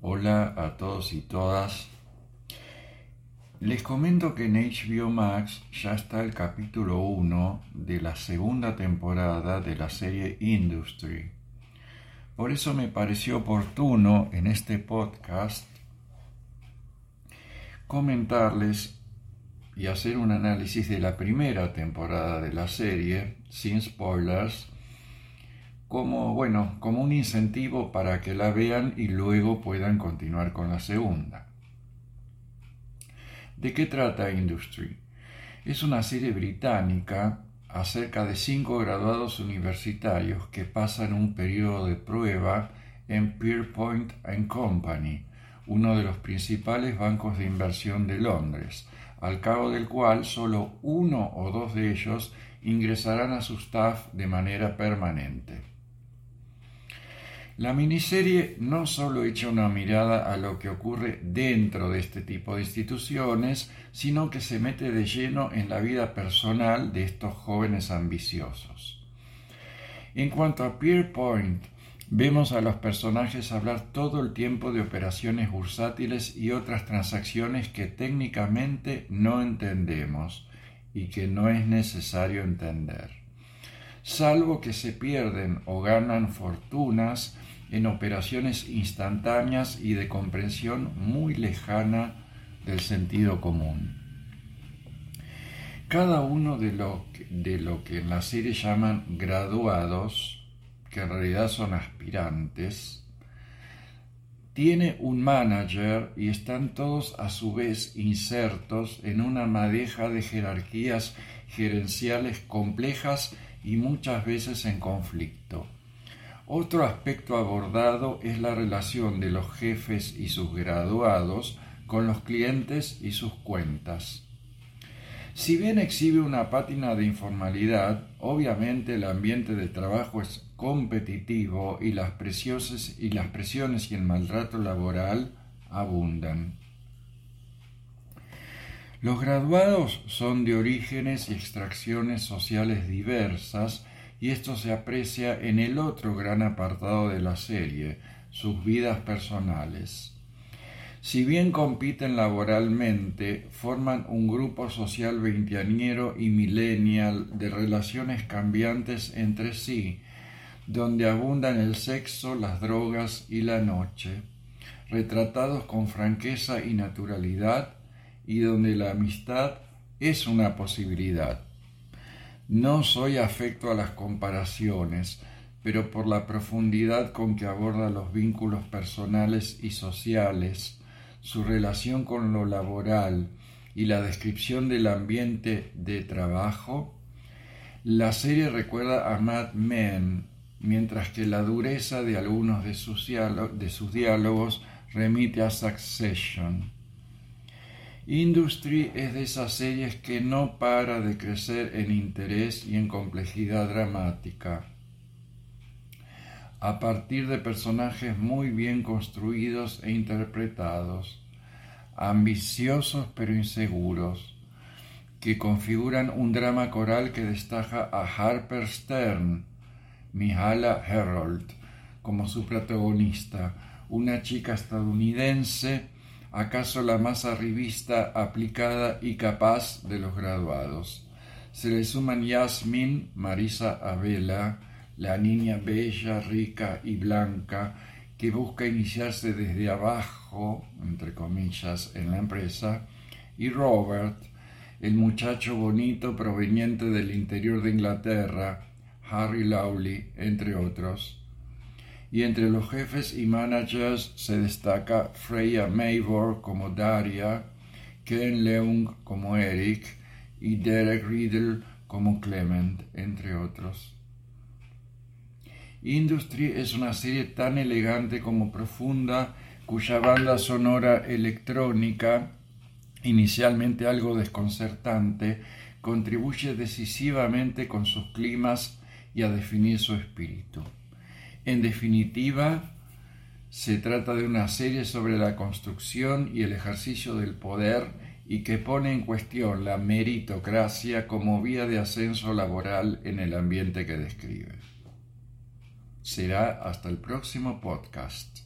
Hola a todos y todas. Les comento que en HBO Max ya está el capítulo 1 de la segunda temporada de la serie Industry. Por eso me pareció oportuno en este podcast comentarles y hacer un análisis de la primera temporada de la serie, sin spoilers, como, bueno, como un incentivo para que la vean y luego puedan continuar con la segunda. ¿De qué trata Industry? Es una serie británica acerca de cinco graduados universitarios que pasan un periodo de prueba en Pierpoint Company, uno de los principales bancos de inversión de Londres, al cabo del cual solo uno o dos de ellos ingresarán a su staff de manera permanente. La miniserie no solo echa una mirada a lo que ocurre dentro de este tipo de instituciones, sino que se mete de lleno en la vida personal de estos jóvenes ambiciosos. En cuanto a Pierpoint, vemos a los personajes hablar todo el tiempo de operaciones bursátiles y otras transacciones que técnicamente no entendemos y que no es necesario entender, salvo que se pierden o ganan fortunas en operaciones instantáneas y de comprensión muy lejana del sentido común. Cada uno de lo, de lo que en la serie llaman graduados, que en realidad son aspirantes, tiene un manager y están todos a su vez insertos en una madeja de jerarquías gerenciales complejas y muchas veces en conflicto. Otro aspecto abordado es la relación de los jefes y sus graduados con los clientes y sus cuentas. Si bien exhibe una pátina de informalidad, obviamente el ambiente de trabajo es competitivo y las, y las presiones y el maltrato laboral abundan. Los graduados son de orígenes y extracciones sociales diversas y esto se aprecia en el otro gran apartado de la serie, sus vidas personales. Si bien compiten laboralmente, forman un grupo social veinteañero y millennial de relaciones cambiantes entre sí, donde abundan el sexo, las drogas y la noche, retratados con franqueza y naturalidad, y donde la amistad es una posibilidad. No soy afecto a las comparaciones, pero por la profundidad con que aborda los vínculos personales y sociales, su relación con lo laboral y la descripción del ambiente de trabajo, la serie recuerda a Mad Men, mientras que la dureza de algunos de sus, diálogos remite a Succession. Industry es de esas series que no para de crecer en interés y en complejidad dramática. A partir de personajes muy bien construidos e interpretados, ambiciosos pero inseguros, que configuran un drama coral que destaca a Harper Stern, Mihala Herold, como su protagonista, una chica estadounidense acaso la más arribista, aplicada y capaz de los graduados. Se le suman Yasmin, Marisa Abela, la niña bella, rica y blanca, que busca iniciarse desde abajo, entre comillas, en la empresa, y Robert, el muchacho bonito proveniente del interior de Inglaterra, Harry Lowley, entre otros y entre los jefes y managers se destaca Freya Maybor como Daria, Ken Leung como Eric y Derek Riddle como Clement, entre otros. Industry es una serie tan elegante como profunda, cuya banda sonora electrónica, inicialmente algo desconcertante, contribuye decisivamente con sus climas y a definir su espíritu. En definitiva, se trata de una serie sobre la construcción y el ejercicio del poder y que pone en cuestión la meritocracia como vía de ascenso laboral en el ambiente que describe. Será hasta el próximo podcast.